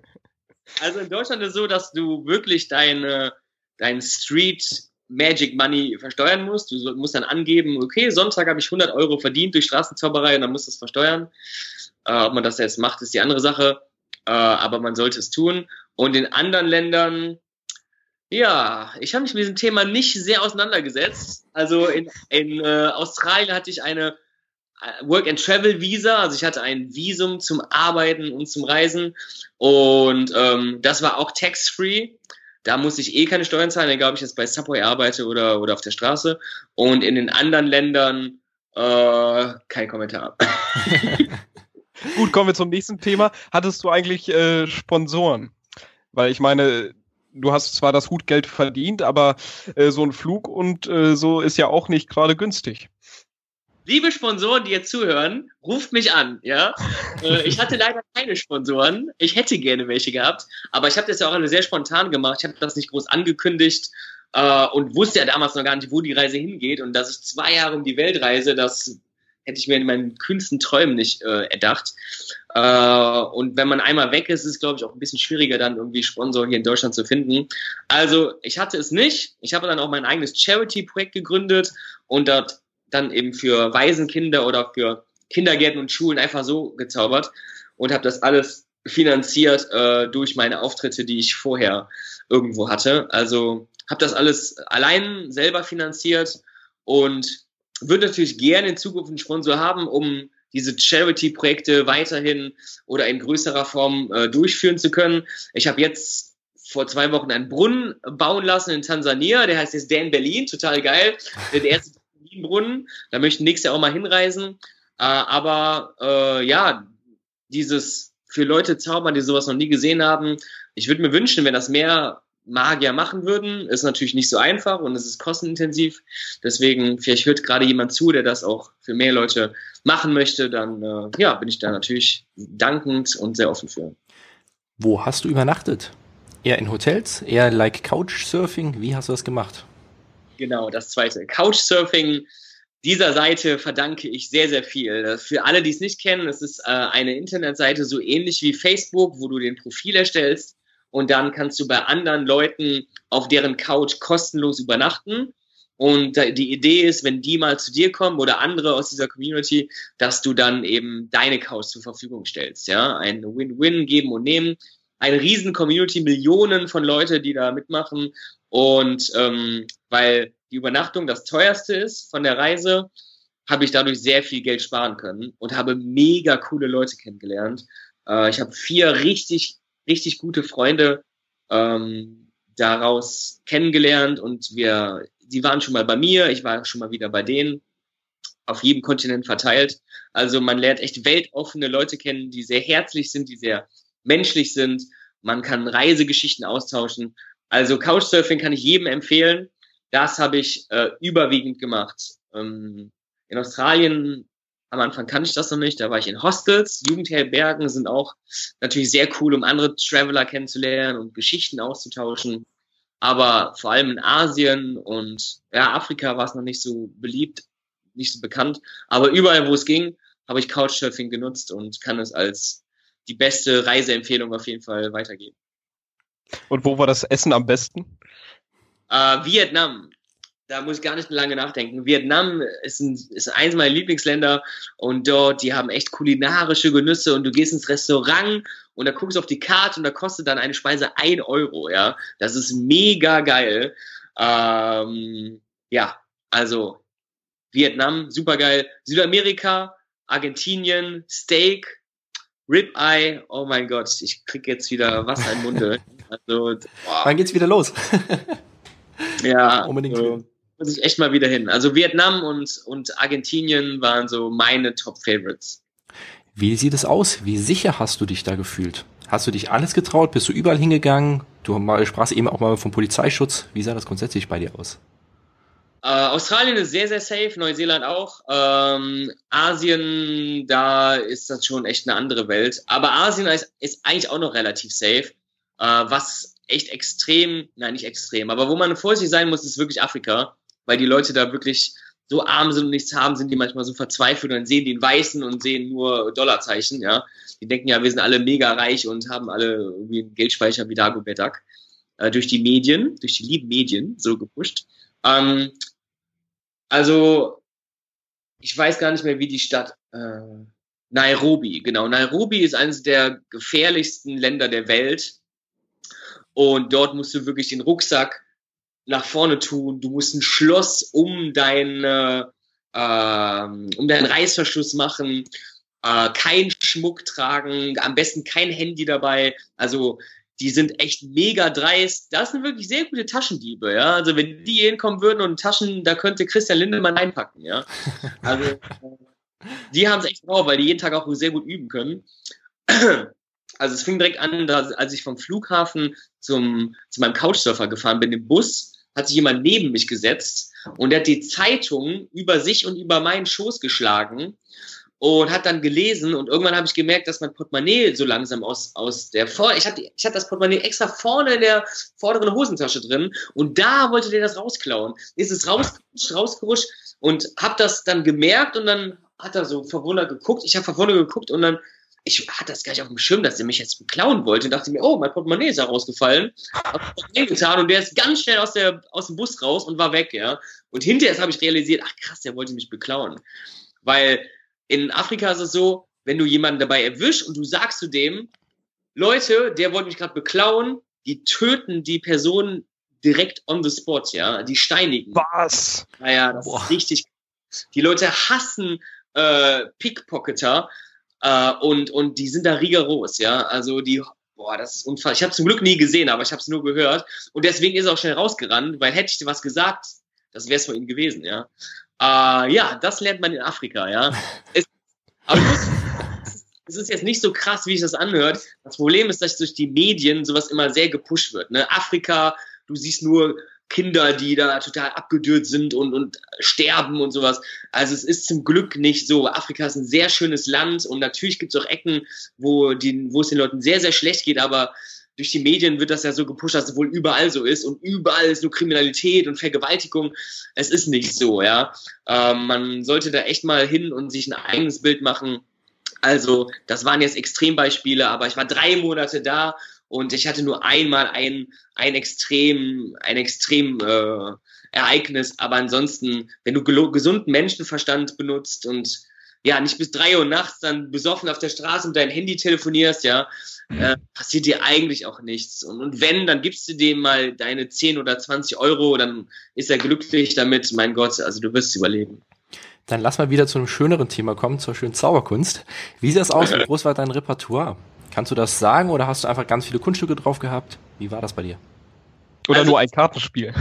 Also in Deutschland ist es so, dass du wirklich deine, dein Street Magic Money versteuern musst. Du musst dann angeben, okay, Sonntag habe ich 100 Euro verdient durch Straßenzauberei und dann musst du es versteuern. Äh, ob man das jetzt macht, ist die andere Sache. Äh, aber man sollte es tun. Und in anderen Ländern, ja, ich habe mich mit diesem Thema nicht sehr auseinandergesetzt. Also in, in äh, Australien hatte ich eine äh, Work and Travel Visa, also ich hatte ein Visum zum Arbeiten und zum Reisen und ähm, das war auch tax-free. Da musste ich eh keine Steuern zahlen, egal ob ich jetzt bei Subway arbeite oder, oder auf der Straße. Und in den anderen Ländern äh, kein Kommentar. Gut, kommen wir zum nächsten Thema. Hattest du eigentlich äh, Sponsoren? Weil ich meine, du hast zwar das Hutgeld verdient, aber äh, so ein Flug und äh, so ist ja auch nicht gerade günstig. Liebe Sponsoren, die jetzt zuhören, ruft mich an, ja. Äh, ich hatte leider keine Sponsoren. Ich hätte gerne welche gehabt, aber ich habe das ja auch alle sehr spontan gemacht. Ich habe das nicht groß angekündigt äh, und wusste ja damals noch gar nicht, wo die Reise hingeht und dass ich zwei Jahre um die Welt reise, das hätte ich mir in meinen kühnsten Träumen nicht äh, erdacht. Äh, und wenn man einmal weg ist, ist es, glaube ich, auch ein bisschen schwieriger, dann irgendwie Sponsor hier in Deutschland zu finden. Also ich hatte es nicht. Ich habe dann auch mein eigenes Charity-Projekt gegründet und dort dann eben für Waisenkinder oder für Kindergärten und Schulen einfach so gezaubert und habe das alles finanziert äh, durch meine Auftritte, die ich vorher irgendwo hatte. Also habe das alles allein selber finanziert und würde natürlich gerne in Zukunft einen Sponsor haben, um diese Charity-Projekte weiterhin oder in größerer Form äh, durchführen zu können. Ich habe jetzt vor zwei Wochen einen Brunnen bauen lassen in Tansania, der heißt jetzt Dan Berlin, total geil. Der erste Brunnen. Da möchten nächstes Jahr auch mal hinreisen. Äh, aber äh, ja, dieses für Leute zaubern, die sowas noch nie gesehen haben. Ich würde mir wünschen, wenn das mehr Magier machen würden. Ist natürlich nicht so einfach und es ist kostenintensiv. Deswegen, vielleicht hört gerade jemand zu, der das auch für mehr Leute machen möchte, dann äh, ja, bin ich da natürlich dankend und sehr offen für. Wo hast du übernachtet? Eher in Hotels? Eher like Couchsurfing? Wie hast du das gemacht? Genau, das zweite. Couchsurfing. Dieser Seite verdanke ich sehr, sehr viel. Für alle, die es nicht kennen, es ist äh, eine Internetseite so ähnlich wie Facebook, wo du den Profil erstellst und dann kannst du bei anderen Leuten auf deren Couch kostenlos übernachten. Und die Idee ist, wenn die mal zu dir kommen oder andere aus dieser Community, dass du dann eben deine Couch zur Verfügung stellst. Ja, ein Win-Win geben und nehmen. Eine riesen Community, Millionen von Leute, die da mitmachen und ähm, weil die Übernachtung das teuerste ist von der Reise, habe ich dadurch sehr viel Geld sparen können und habe mega coole Leute kennengelernt. Äh, ich habe vier richtig, richtig gute Freunde ähm, daraus kennengelernt und wir, die waren schon mal bei mir, ich war schon mal wieder bei denen, auf jedem Kontinent verteilt. Also man lernt echt weltoffene Leute kennen, die sehr herzlich sind, die sehr menschlich sind. Man kann Reisegeschichten austauschen also Couchsurfing kann ich jedem empfehlen. Das habe ich äh, überwiegend gemacht. Ähm, in Australien am Anfang kannte ich das noch nicht. Da war ich in Hostels. Jugendherbergen sind auch natürlich sehr cool, um andere Traveler kennenzulernen und Geschichten auszutauschen. Aber vor allem in Asien und ja, Afrika war es noch nicht so beliebt, nicht so bekannt. Aber überall, wo es ging, habe ich Couchsurfing genutzt und kann es als die beste Reiseempfehlung auf jeden Fall weitergeben. Und wo war das Essen am besten? Äh, Vietnam. Da muss ich gar nicht lange nachdenken. Vietnam ist, ein, ist eins meiner Lieblingsländer und dort, die haben echt kulinarische Genüsse und du gehst ins Restaurant und da guckst du auf die Karte und da kostet dann eine Speise ein Euro, ja. Das ist mega geil. Ähm, ja, also Vietnam, super geil. Südamerika, Argentinien, Steak, Ribeye, oh mein Gott, ich krieg jetzt wieder Wasser im Munde. Also, boah. Wann geht's wieder los? ja, unbedingt. So, muss ich echt mal wieder hin. Also Vietnam und, und Argentinien waren so meine Top-Favorites. Wie sieht es aus? Wie sicher hast du dich da gefühlt? Hast du dich alles getraut? Bist du überall hingegangen? Du sprachst eben auch mal vom Polizeischutz. Wie sah das grundsätzlich bei dir aus? Äh, Australien ist sehr, sehr safe, Neuseeland auch. Ähm, Asien, da ist das schon echt eine andere Welt. Aber Asien ist, ist eigentlich auch noch relativ safe. Äh, was echt extrem, nein, nicht extrem, aber wo man vorsichtig sein muss, ist wirklich Afrika, weil die Leute da wirklich so arm sind und nichts haben, sind die manchmal so verzweifelt und dann sehen einen Weißen und sehen nur Dollarzeichen, ja. Die denken ja, wir sind alle mega reich und haben alle irgendwie einen Geldspeicher wie Dagobert Duck. Äh, durch die Medien, durch die lieben Medien so gepusht. Ähm, also, ich weiß gar nicht mehr, wie die Stadt. Äh, Nairobi, genau. Nairobi ist eines der gefährlichsten Länder der Welt. Und dort musst du wirklich den Rucksack nach vorne tun. Du musst ein Schloss um deine, äh, um deinen Reißverschluss machen. Äh, kein Schmuck tragen, am besten kein Handy dabei. Also die sind echt mega dreist. Das sind wirklich sehr gute Taschendiebe, ja. Also wenn die hinkommen würden und Taschen, da könnte Christian Lindemann einpacken, ja. Also die haben es echt drauf, weil die jeden Tag auch sehr gut üben können. Also es fing direkt an, dass, als ich vom Flughafen zum, zu meinem Couchsurfer gefahren bin, im Bus, hat sich jemand neben mich gesetzt und der hat die Zeitung über sich und über meinen Schoß geschlagen und hat dann gelesen und irgendwann habe ich gemerkt, dass mein Portemonnaie so langsam aus, aus der Vor ich hatte ich hatte das Portemonnaie extra vorne in der vorderen Hosentasche drin und da wollte der das rausklauen. Ist es rausgerutscht, rausgerutscht und habe das dann gemerkt und dann hat er so verwundert geguckt. Ich habe verwundert geguckt und dann ich hatte das gar nicht auf dem Schirm, dass er mich jetzt beklauen wollte und dachte mir, oh, mein Portemonnaie ist da rausgefallen. Hab getan und der ist ganz schnell aus, der, aus dem Bus raus und war weg, ja. Und hinterher habe ich realisiert, ach krass, der wollte mich beklauen. Weil in Afrika ist es so, wenn du jemanden dabei erwischst und du sagst zu dem, Leute, der wollte mich gerade beklauen, die töten die Person direkt on the spot, ja, die steinigen. Was? Naja, das Boah. ist richtig. Die Leute hassen äh, Pickpocketer äh, und, und die sind da rigoros, ja. Also die, boah, das ist unfassbar. Ich habe zum Glück nie gesehen, aber ich habe es nur gehört. Und deswegen ist er auch schnell rausgerannt, weil hätte ich dir was gesagt, das wäre es für ihn gewesen, ja. Äh, ja, das lernt man in Afrika, ja. Es, aber es ist jetzt nicht so krass, wie ich das anhört. Das Problem ist, dass durch die Medien sowas immer sehr gepusht wird. Ne? Afrika, du siehst nur Kinder, die da total abgedürt sind und, und sterben und sowas. Also es ist zum Glück nicht so. Afrika ist ein sehr schönes Land und natürlich gibt es auch Ecken, wo, die, wo es den Leuten sehr, sehr schlecht geht, aber durch die Medien wird das ja so gepusht, dass es wohl überall so ist und überall ist nur Kriminalität und Vergewaltigung. Es ist nicht so, ja. Ähm, man sollte da echt mal hin und sich ein eigenes Bild machen. Also, das waren jetzt Extrembeispiele, aber ich war drei Monate da und ich hatte nur einmal ein, ein extrem, ein extrem äh, Ereignis, aber ansonsten, wenn du gesunden Menschenverstand benutzt und ja, nicht bis drei Uhr nachts dann besoffen auf der Straße mit deinem Handy telefonierst, ja, mhm. äh, passiert dir eigentlich auch nichts. Und, und wenn, dann gibst du dem mal deine 10 oder 20 Euro, dann ist er glücklich damit. Mein Gott, also du wirst überleben. Dann lass mal wieder zu einem schöneren Thema kommen, zur schönen Zauberkunst. Wie sieht das aus? Wie groß war dein Repertoire? Kannst du das sagen oder hast du einfach ganz viele Kunststücke drauf gehabt? Wie war das bei dir? Oder also, nur ein Kartenspiel?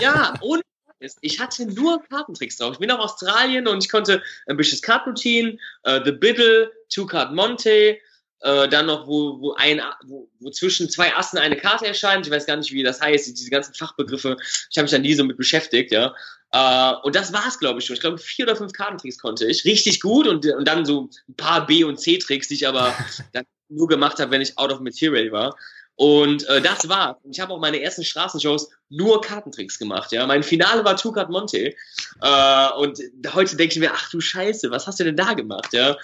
Ja, ohne ich hatte nur Kartentricks drauf. Ich bin nach Australien und ich konnte ein bisschen Kartroutine, uh, The Biddle, Two Card Monte, uh, dann noch, wo, wo, ein, wo, wo zwischen zwei Assen eine Karte erscheint. Ich weiß gar nicht, wie das heißt, diese ganzen Fachbegriffe. Ich habe mich dann nie so mit beschäftigt, ja. Uh, und das war's, glaube ich schon. Ich glaube, vier oder fünf Kartentricks konnte ich. Richtig gut und, und dann so ein paar B- und C-Tricks, die ich aber dann nur gemacht habe, wenn ich out of material war. Und äh, das war. Ich habe auch meine ersten Straßenshows nur Kartentricks gemacht. Ja, mein Finale war Card Monte. Äh, und heute denke ich mir, ach du Scheiße, was hast du denn da gemacht? Ja.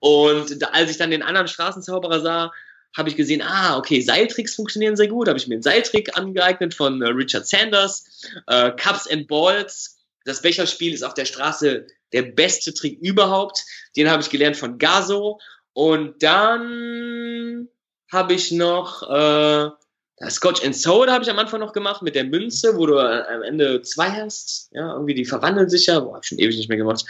Und da, als ich dann den anderen Straßenzauberer sah, habe ich gesehen, ah, okay, Seiltricks funktionieren sehr gut. Habe ich mir einen Seiltrick angeeignet von äh, Richard Sanders. Äh, Cups and Balls. Das Becherspiel ist auf der Straße der beste Trick überhaupt. Den habe ich gelernt von Gaso. Und dann habe ich noch äh, Scotch and Soda habe ich am Anfang noch gemacht mit der Münze, wo du am Ende zwei hast. Ja, irgendwie die verwandeln sich ja. Boah, hab ich schon ewig nicht mehr gemacht.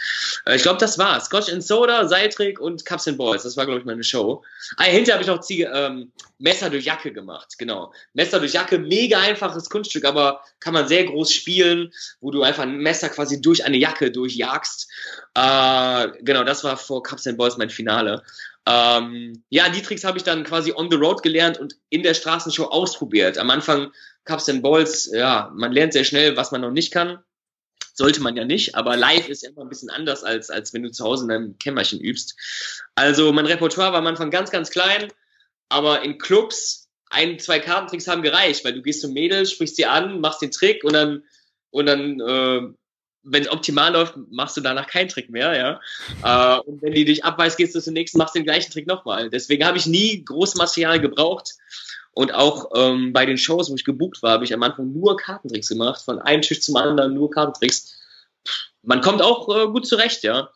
Äh, ich glaube, das war Scotch and Soda, Seiltrick und Cups and Balls. Das war, glaube ich, meine Show. Ah, hinterher habe ich noch Ziege, ähm, Messer durch Jacke gemacht. Genau. Messer durch Jacke, mega einfaches Kunststück, aber kann man sehr groß spielen, wo du einfach ein Messer quasi durch eine Jacke durchjagst. Äh, genau, das war vor Cups and Balls mein Finale. Ähm, ja, die Tricks habe ich dann quasi on the road gelernt und in der Straßenshow ausprobiert. Am Anfang Cups and Balls, ja, man lernt sehr schnell, was man noch nicht kann. Sollte man ja nicht, aber live ist ja immer ein bisschen anders, als, als wenn du zu Hause in deinem Kämmerchen übst. Also mein Repertoire war am Anfang ganz, ganz klein, aber in Clubs ein, zwei Kartentricks haben gereicht, weil du gehst zum Mädels, sprichst sie an, machst den Trick und dann, und dann äh, wenn es optimal läuft, machst du danach keinen Trick mehr, ja. Äh, und wenn die dich abweist, gehst du zunächst, machst den gleichen Trick nochmal. Deswegen habe ich nie großes Material gebraucht. Und auch ähm, bei den Shows, wo ich gebucht war, habe ich am Anfang nur Kartentricks gemacht, von einem Tisch zum anderen nur Kartentricks. Man kommt auch äh, gut zurecht, ja.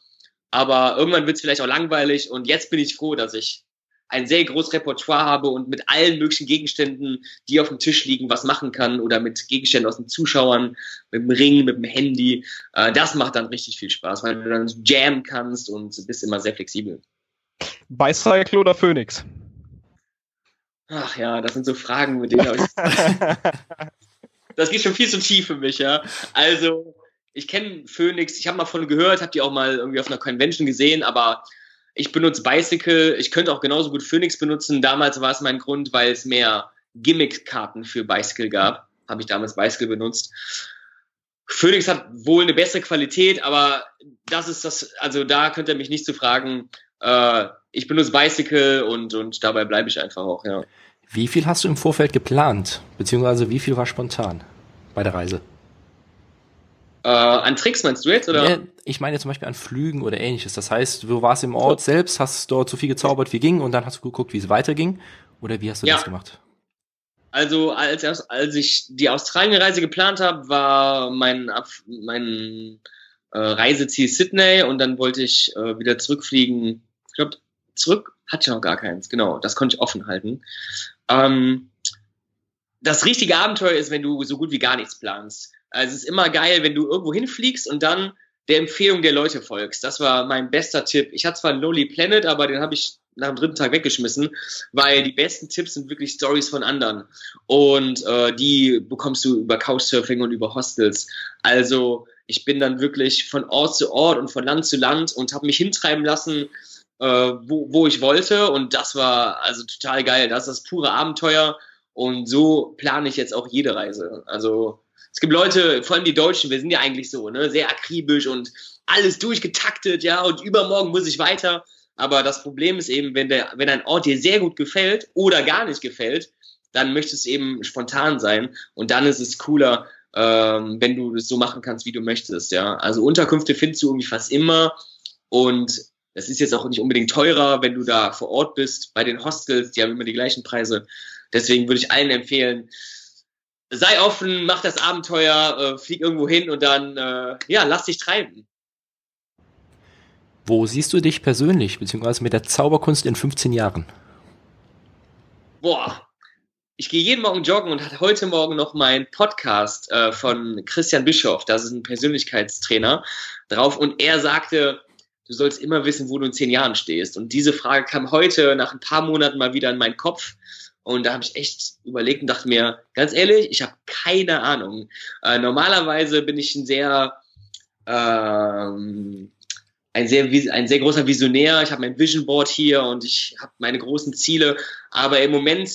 Aber irgendwann wird es vielleicht auch langweilig und jetzt bin ich froh, dass ich ein sehr großes Repertoire habe und mit allen möglichen Gegenständen, die auf dem Tisch liegen, was machen kann oder mit Gegenständen aus den Zuschauern, mit dem Ring, mit dem Handy. Äh, das macht dann richtig viel Spaß, weil du dann jammen kannst und bist immer sehr flexibel. Bicycle oder Phoenix? Ach ja, das sind so Fragen, mit denen ich. das geht schon viel zu tief für mich, ja. Also, ich kenne Phoenix, ich habe mal von gehört, habe die auch mal irgendwie auf einer Convention gesehen, aber ich benutze Bicycle. Ich könnte auch genauso gut Phoenix benutzen. Damals war es mein Grund, weil es mehr Gimmick-Karten für Bicycle gab. Habe ich damals Bicycle benutzt. Phoenix hat wohl eine bessere Qualität, aber das ist das, also da könnt ihr mich nicht zu fragen. Äh, ich benutze Bicycle und, und dabei bleibe ich einfach auch, ja. Wie viel hast du im Vorfeld geplant? Beziehungsweise wie viel war spontan bei der Reise? Äh, an Tricks meinst du jetzt, oder? Ja, ich meine zum Beispiel an Flügen oder ähnliches. Das heißt, du warst im Ort so. selbst, hast dort so viel gezaubert, wie ging, und dann hast du geguckt, wie es weiterging. Oder wie hast du ja. das gemacht? Also als, als ich die Australienreise geplant habe, war mein, mein äh, Reiseziel Sydney und dann wollte ich äh, wieder zurückfliegen. Ich glaube, zurück hatte ich noch gar keins. Genau, das konnte ich offen halten. Ähm, das richtige Abenteuer ist, wenn du so gut wie gar nichts planst. Also es ist immer geil, wenn du irgendwo hinfliegst und dann der Empfehlung der Leute folgst. Das war mein bester Tipp. Ich hatte zwar einen Lonely Planet, aber den habe ich nach dem dritten Tag weggeschmissen, weil die besten Tipps sind wirklich Stories von anderen. Und äh, die bekommst du über Couchsurfing und über Hostels. Also ich bin dann wirklich von Ort zu Ort und von Land zu Land und habe mich hintreiben lassen, äh, wo, wo ich wollte. Und das war also total geil. Das ist das pure Abenteuer. Und so plane ich jetzt auch jede Reise. Also es gibt Leute, vor allem die Deutschen, wir sind ja eigentlich so, ne, sehr akribisch und alles durchgetaktet, ja, und übermorgen muss ich weiter. Aber das Problem ist eben, wenn der, wenn ein Ort dir sehr gut gefällt oder gar nicht gefällt, dann möchtest du eben spontan sein und dann ist es cooler, ähm, wenn du das so machen kannst, wie du möchtest, ja. Also Unterkünfte findest du irgendwie fast immer und das ist jetzt auch nicht unbedingt teurer, wenn du da vor Ort bist. Bei den Hostels, die haben immer die gleichen Preise. Deswegen würde ich allen empfehlen, sei offen, mach das Abenteuer, äh, flieg irgendwo hin und dann, äh, ja, lass dich treiben. Wo siehst du dich persönlich, beziehungsweise mit der Zauberkunst in 15 Jahren? Boah, ich gehe jeden Morgen joggen und hatte heute Morgen noch meinen Podcast äh, von Christian Bischoff, das ist ein Persönlichkeitstrainer, drauf und er sagte, du sollst immer wissen, wo du in zehn Jahren stehst. Und diese Frage kam heute nach ein paar Monaten mal wieder in meinen Kopf und da habe ich echt überlegt und dachte mir, ganz ehrlich, ich habe keine Ahnung. Äh, normalerweise bin ich ein sehr, ähm, ein sehr, ein sehr großer Visionär. Ich habe mein Vision Board hier und ich habe meine großen Ziele. Aber im Moment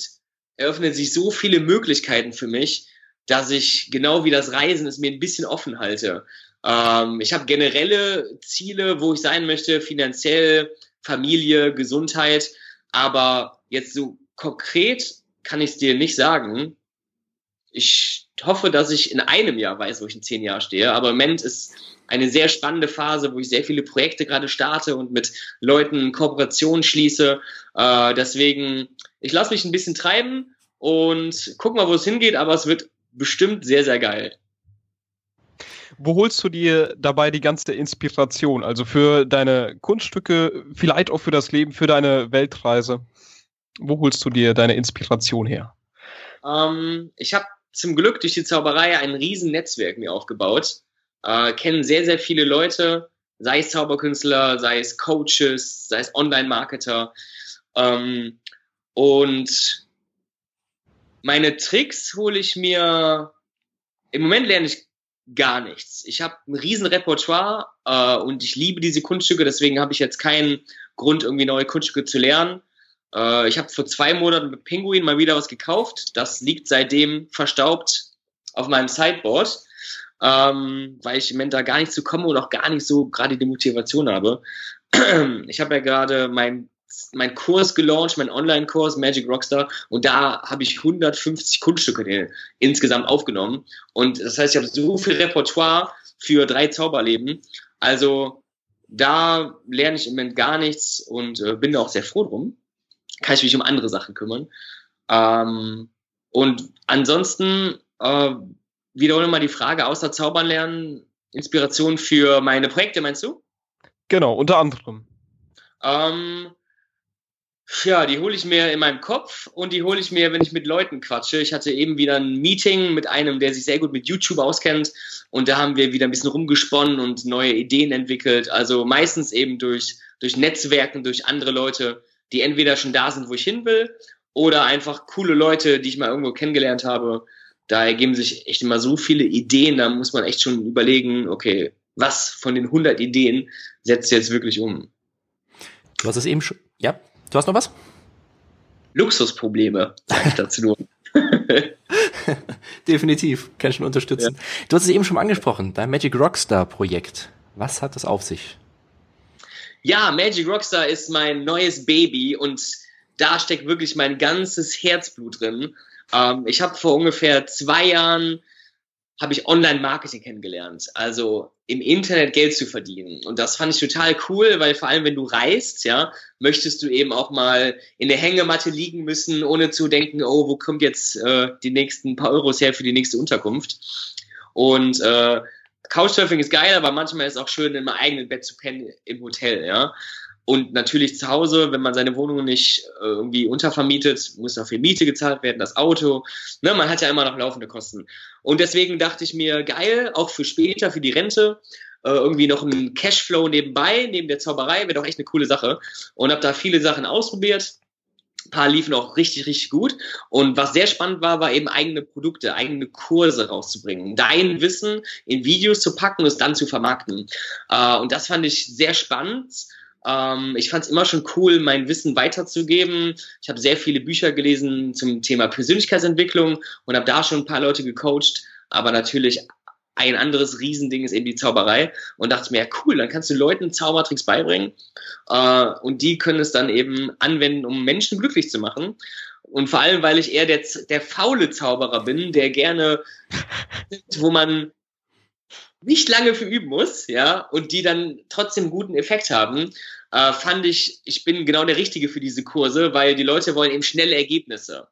eröffnen sich so viele Möglichkeiten für mich, dass ich genau wie das Reisen es mir ein bisschen offen halte. Ähm, ich habe generelle Ziele, wo ich sein möchte, finanziell, Familie, Gesundheit. Aber jetzt so konkret kann ich es dir nicht sagen. Ich hoffe, dass ich in einem Jahr weiß, wo ich in zehn Jahren stehe. Aber im Moment ist eine sehr spannende Phase, wo ich sehr viele Projekte gerade starte und mit Leuten Kooperationen schließe. Äh, deswegen, ich lasse mich ein bisschen treiben und guck mal, wo es hingeht, aber es wird bestimmt sehr, sehr geil. Wo holst du dir dabei die ganze Inspiration? Also für deine Kunststücke, vielleicht auch für das Leben, für deine Weltreise? Wo holst du dir deine Inspiration her? Ähm, ich habe zum Glück durch die Zauberei ein riesen Netzwerk mir aufgebaut. Äh, kennen sehr, sehr viele Leute, sei es Zauberkünstler, sei es Coaches, sei es Online-Marketer. Ähm, und meine Tricks hole ich mir, im Moment lerne ich gar nichts. Ich habe ein riesen Repertoire äh, und ich liebe diese Kunststücke, deswegen habe ich jetzt keinen Grund, irgendwie neue Kunststücke zu lernen. Äh, ich habe vor zwei Monaten mit Pinguin mal wieder was gekauft. Das liegt seitdem verstaubt auf meinem Sideboard. ähm, weil ich im Moment da gar nicht zu komme und auch gar nicht so gerade die Motivation habe. Ich habe ja gerade mein mein Kurs gelauncht, mein Online-Kurs Magic Rockstar und da habe ich 150 Kunststücke insgesamt aufgenommen und das heißt, ich habe so viel Repertoire für drei Zauberleben. Also da lerne ich im Moment gar nichts und äh, bin da auch sehr froh drum. Kann ich mich um andere Sachen kümmern. Ähm, und ansonsten äh, wiederhole mal die Frage, außer Zaubern lernen, Inspiration für meine Projekte, meinst du? Genau, unter anderem. Ähm, ja, die hole ich mir in meinem Kopf und die hole ich mir, wenn ich mit Leuten quatsche. Ich hatte eben wieder ein Meeting mit einem, der sich sehr gut mit YouTube auskennt und da haben wir wieder ein bisschen rumgesponnen und neue Ideen entwickelt. Also meistens eben durch, durch Netzwerken, durch andere Leute, die entweder schon da sind, wo ich hin will oder einfach coole Leute, die ich mal irgendwo kennengelernt habe. Da ergeben sich echt immer so viele Ideen, da muss man echt schon überlegen, okay, was von den 100 Ideen setzt jetzt wirklich um? Du hast es eben schon, ja, Du hast noch was? Luxusprobleme, sage ich dazu nur. Definitiv, kann ich schon unterstützen. Ja. Du hast es eben schon angesprochen, dein Magic Rockstar Projekt. Was hat das auf sich? Ja, Magic Rockstar ist mein neues Baby und da steckt wirklich mein ganzes Herzblut drin. Ähm, ich habe vor ungefähr zwei Jahren habe ich Online-Marketing kennengelernt. Also im Internet Geld zu verdienen. Und das fand ich total cool, weil vor allem, wenn du reist, ja, möchtest du eben auch mal in der Hängematte liegen müssen, ohne zu denken, oh, wo kommt jetzt äh, die nächsten paar Euros her für die nächste Unterkunft? Und äh, Couchsurfing ist geil, aber manchmal ist es auch schön, in meinem eigenen Bett zu pennen im Hotel, ja. Und natürlich zu Hause, wenn man seine Wohnung nicht äh, irgendwie untervermietet, muss auch viel Miete gezahlt werden, das Auto. Ne, man hat ja immer noch laufende Kosten. Und deswegen dachte ich mir, geil, auch für später, für die Rente, äh, irgendwie noch ein Cashflow nebenbei, neben der Zauberei, wäre doch echt eine coole Sache. Und habe da viele Sachen ausprobiert. Paar liefen auch richtig, richtig gut. Und was sehr spannend war, war eben eigene Produkte, eigene Kurse rauszubringen. Dein Wissen in Videos zu packen und es dann zu vermarkten. Äh, und das fand ich sehr spannend ähm, ich fand es immer schon cool, mein Wissen weiterzugeben. Ich habe sehr viele Bücher gelesen zum Thema Persönlichkeitsentwicklung und habe da schon ein paar Leute gecoacht. Aber natürlich ein anderes Riesending ist eben die Zauberei und dachte mir, ja cool, dann kannst du Leuten Zaubertricks beibringen äh, und die können es dann eben anwenden, um Menschen glücklich zu machen. Und vor allem, weil ich eher der, der faule Zauberer bin, der gerne, wo man nicht lange für üben muss, ja, und die dann trotzdem guten Effekt haben, äh, fand ich, ich bin genau der Richtige für diese Kurse, weil die Leute wollen eben schnelle Ergebnisse.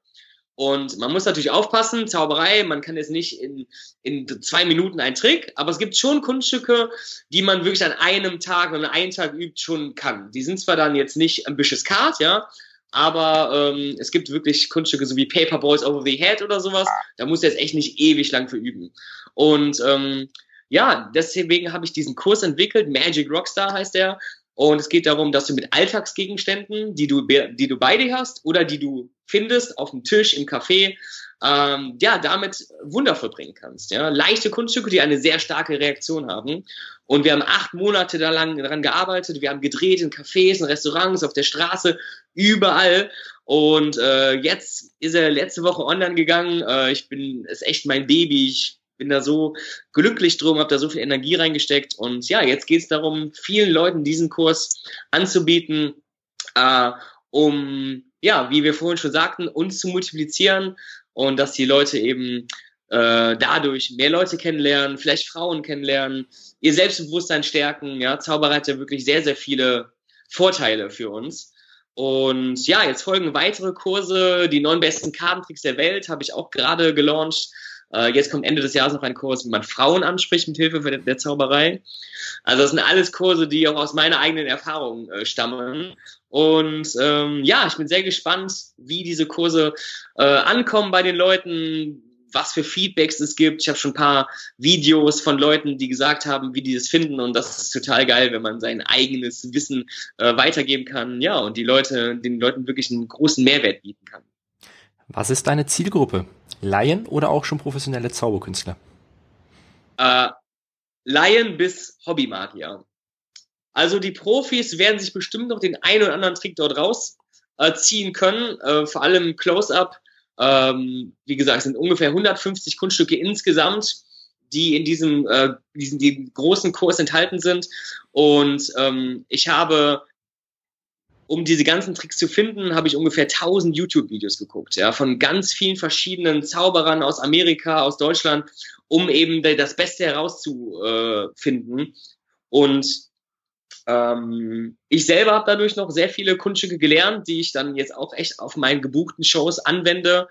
Und man muss natürlich aufpassen, Zauberei, man kann jetzt nicht in, in zwei Minuten einen Trick, aber es gibt schon Kunststücke, die man wirklich an einem Tag, wenn man einen Tag übt, schon kann. Die sind zwar dann jetzt nicht ambitious card, ja, aber ähm, es gibt wirklich Kunststücke so wie Paper Boys Over the Head oder sowas, da muss jetzt echt nicht ewig lang für üben. Und ähm, ja, deswegen habe ich diesen Kurs entwickelt. Magic Rockstar heißt der. Und es geht darum, dass du mit Alltagsgegenständen, die du, die du bei dir hast oder die du findest auf dem Tisch, im Café, ähm, ja, damit Wunder vollbringen kannst. Ja? Leichte Kunststücke, die eine sehr starke Reaktion haben. Und wir haben acht Monate da lang daran gearbeitet. Wir haben gedreht in Cafés, in Restaurants, auf der Straße, überall. Und äh, jetzt ist er letzte Woche online gegangen. Äh, ich bin, ist echt mein Baby. Ich bin da so glücklich drum, habe da so viel Energie reingesteckt. Und ja, jetzt geht es darum, vielen Leuten diesen Kurs anzubieten, äh, um, ja, wie wir vorhin schon sagten, uns zu multiplizieren und dass die Leute eben äh, dadurch mehr Leute kennenlernen, vielleicht Frauen kennenlernen, ihr Selbstbewusstsein stärken. Ja, Zauberer hat ja wirklich sehr, sehr viele Vorteile für uns. Und ja, jetzt folgen weitere Kurse. Die neun besten Kartentricks der Welt habe ich auch gerade gelauncht. Äh, jetzt kommt Ende des Jahres noch ein Kurs, wie man Frauen anspricht mit Hilfe der, Zauberei. Also das sind alles Kurse, die auch aus meiner eigenen Erfahrung äh, stammen. Und ähm, ja, ich bin sehr gespannt, wie diese Kurse äh, ankommen bei den Leuten, was für Feedbacks es gibt. Ich habe schon ein paar Videos von Leuten, die gesagt haben, wie die das finden. Und das ist total geil, wenn man sein eigenes Wissen äh, weitergeben kann. Ja, und die Leute, den Leuten wirklich einen großen Mehrwert bieten kann. Was ist deine Zielgruppe? Laien oder auch schon professionelle Zauberkünstler? Äh, Laien bis Hobbymagier. Also die Profis werden sich bestimmt noch den einen oder anderen Trick dort rausziehen äh, können, äh, vor allem Close-Up. Ähm, wie gesagt, es sind ungefähr 150 Kunststücke insgesamt, die in diesem, äh, diesen die großen Kurs enthalten sind. Und ähm, ich habe um diese ganzen Tricks zu finden, habe ich ungefähr 1000 YouTube-Videos geguckt, ja, von ganz vielen verschiedenen Zauberern aus Amerika, aus Deutschland, um eben das Beste herauszufinden. Und ähm, ich selber habe dadurch noch sehr viele Kunststücke gelernt, die ich dann jetzt auch echt auf meinen gebuchten Shows anwende.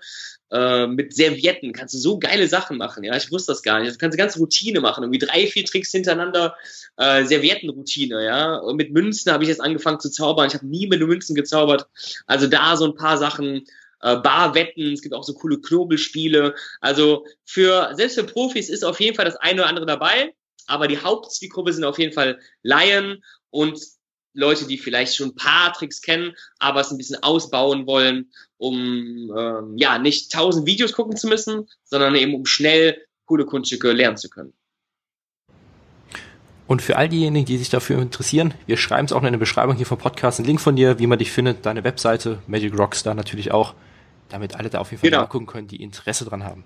Äh, mit Servietten kannst du so geile Sachen machen. Ja, ich wusste das gar nicht. Du kannst eine ganze Routine machen, irgendwie drei, vier Tricks hintereinander. Äh, Serviettenroutine, ja. Und mit Münzen habe ich jetzt angefangen zu zaubern. Ich habe nie mit Münzen gezaubert. Also da so ein paar Sachen. Äh, Barwetten, es gibt auch so coole Knobelspiele. Also für selbst für Profis ist auf jeden Fall das eine oder andere dabei. Aber die Hauptzielgruppe sind auf jeden Fall Laien und Leute, die vielleicht schon ein paar Tricks kennen, aber es ein bisschen ausbauen wollen, um ähm, ja nicht tausend Videos gucken zu müssen, sondern eben um schnell coole Kunststücke lernen zu können. Und für all diejenigen, die sich dafür interessieren, wir schreiben es auch in der Beschreibung hier vom Podcast, einen Link von dir, wie man dich findet, deine Webseite, Magic Rockstar natürlich auch, damit alle da auf jeden Fall genau. nachgucken können, die Interesse dran haben.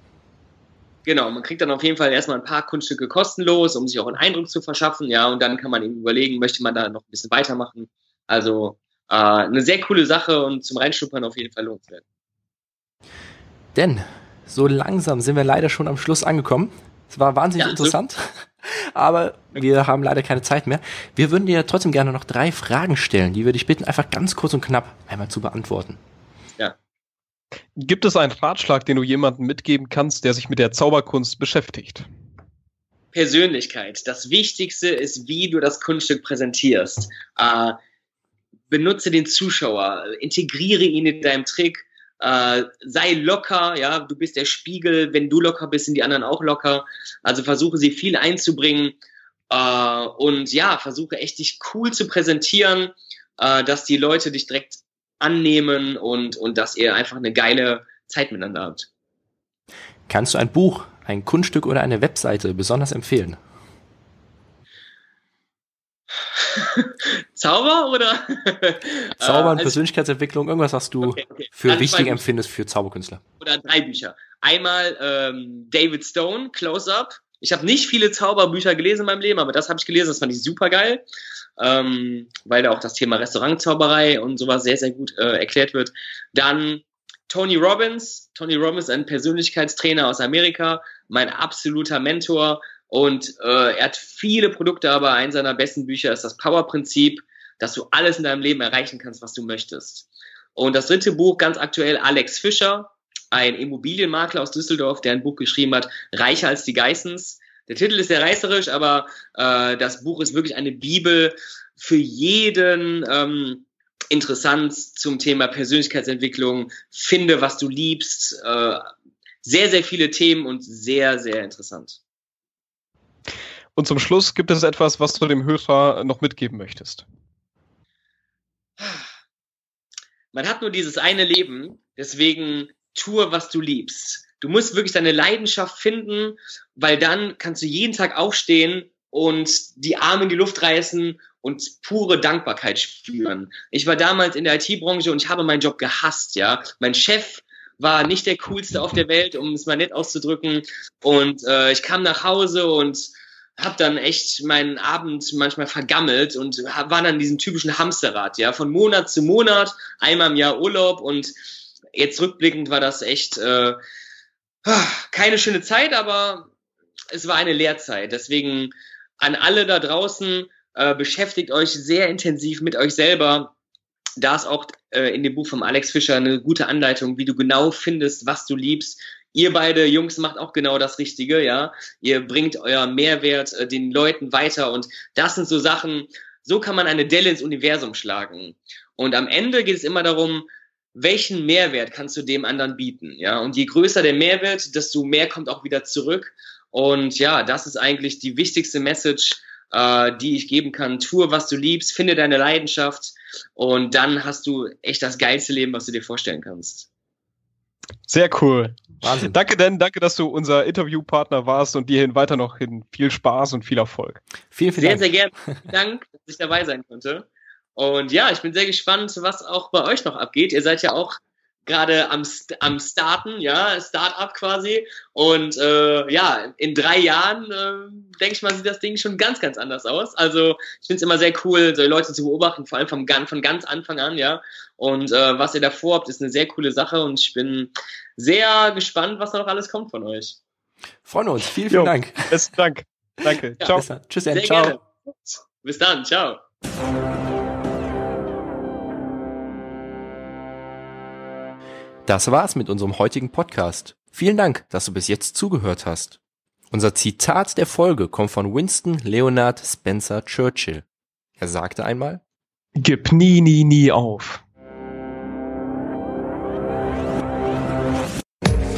Genau, man kriegt dann auf jeden Fall erstmal ein paar Kunststücke kostenlos, um sich auch einen Eindruck zu verschaffen, ja, und dann kann man eben überlegen, möchte man da noch ein bisschen weitermachen. Also äh, eine sehr coole Sache und zum Reinschnuppern auf jeden Fall lohnenswert. Denn so langsam sind wir leider schon am Schluss angekommen. Es war wahnsinnig ja, interessant, aber wir haben leider keine Zeit mehr. Wir würden dir trotzdem gerne noch drei Fragen stellen, die wir dich bitten, einfach ganz kurz und knapp einmal zu beantworten. Gibt es einen Ratschlag, den du jemandem mitgeben kannst, der sich mit der Zauberkunst beschäftigt? Persönlichkeit. Das Wichtigste ist, wie du das Kunststück präsentierst. Äh, benutze den Zuschauer, integriere ihn in deinem Trick, äh, sei locker, ja, du bist der Spiegel, wenn du locker bist, sind die anderen auch locker. Also versuche sie viel einzubringen äh, und ja, versuche echt dich cool zu präsentieren, äh, dass die Leute dich direkt annehmen und, und dass ihr einfach eine geile Zeit miteinander habt. Kannst du ein Buch, ein Kunststück oder eine Webseite besonders empfehlen? Zauber oder? Zauber und also, Persönlichkeitsentwicklung, irgendwas, was du okay, okay. für also wichtig empfindest für Zauberkünstler. Oder drei Bücher. Einmal ähm, David Stone, Close Up. Ich habe nicht viele Zauberbücher gelesen in meinem Leben, aber das habe ich gelesen, das fand ich super geil ähm, weil da auch das Thema Restaurantzauberei und sowas sehr, sehr gut äh, erklärt wird. Dann Tony Robbins. Tony Robbins, ein Persönlichkeitstrainer aus Amerika, mein absoluter Mentor. Und äh, er hat viele Produkte, aber eins seiner besten Bücher ist das Power-Prinzip, dass du alles in deinem Leben erreichen kannst, was du möchtest. Und das dritte Buch, ganz aktuell, Alex Fischer, ein Immobilienmakler aus Düsseldorf, der ein Buch geschrieben hat, Reicher als die Geissens. Der Titel ist sehr reißerisch, aber äh, das Buch ist wirklich eine Bibel für jeden ähm, interessant zum Thema Persönlichkeitsentwicklung. Finde, was du liebst. Äh, sehr, sehr viele Themen und sehr, sehr interessant. Und zum Schluss gibt es etwas, was du dem Hörer noch mitgeben möchtest. Man hat nur dieses eine Leben, deswegen tue, was du liebst. Du musst wirklich deine Leidenschaft finden, weil dann kannst du jeden Tag aufstehen und die Arme in die Luft reißen und pure Dankbarkeit spüren. Ich war damals in der IT-Branche und ich habe meinen Job gehasst, ja. Mein Chef war nicht der coolste auf der Welt, um es mal nett auszudrücken. Und äh, ich kam nach Hause und habe dann echt meinen Abend manchmal vergammelt und war dann in diesem typischen Hamsterrad, ja, von Monat zu Monat, einmal im Jahr Urlaub und jetzt rückblickend war das echt äh, keine schöne Zeit, aber es war eine Lehrzeit. Deswegen an alle da draußen, äh, beschäftigt euch sehr intensiv mit euch selber. Da ist auch äh, in dem Buch von Alex Fischer eine gute Anleitung, wie du genau findest, was du liebst. Ihr beide Jungs macht auch genau das Richtige, ja. Ihr bringt euer Mehrwert äh, den Leuten weiter und das sind so Sachen, so kann man eine Delle ins Universum schlagen. Und am Ende geht es immer darum, welchen Mehrwert kannst du dem anderen bieten, ja? Und je größer der Mehrwert, desto mehr kommt auch wieder zurück. Und ja, das ist eigentlich die wichtigste Message, äh, die ich geben kann. Tue, was du liebst, finde deine Leidenschaft und dann hast du echt das geilste Leben, was du dir vorstellen kannst. Sehr cool. Wahnsinn. Danke, denn, danke, dass du unser Interviewpartner warst und dir hin weiter noch hin viel Spaß und viel Erfolg. Vielen, vielen sehr, Dank. Sehr, sehr gerne. Dank, dass ich dabei sein konnte. Und ja, ich bin sehr gespannt, was auch bei euch noch abgeht. Ihr seid ja auch gerade am, am Starten, ja, Start-up quasi. Und äh, ja, in drei Jahren, äh, denke ich mal, sieht das Ding schon ganz, ganz anders aus. Also ich finde es immer sehr cool, so Leute zu beobachten, vor allem vom, von ganz Anfang an, ja. Und äh, was ihr davor habt, ist eine sehr coole Sache und ich bin sehr gespannt, was da noch alles kommt von euch. Freuen uns. Vielen, vielen jo, Dank. Besten Dank. Danke. Ja, ciao. Tschüss, Ed. Ciao. Gerne. Bis dann. Ciao. Das war's mit unserem heutigen Podcast. Vielen Dank, dass du bis jetzt zugehört hast. Unser Zitat der Folge kommt von Winston Leonard Spencer Churchill. Er sagte einmal, Gib nie, nie, nie auf.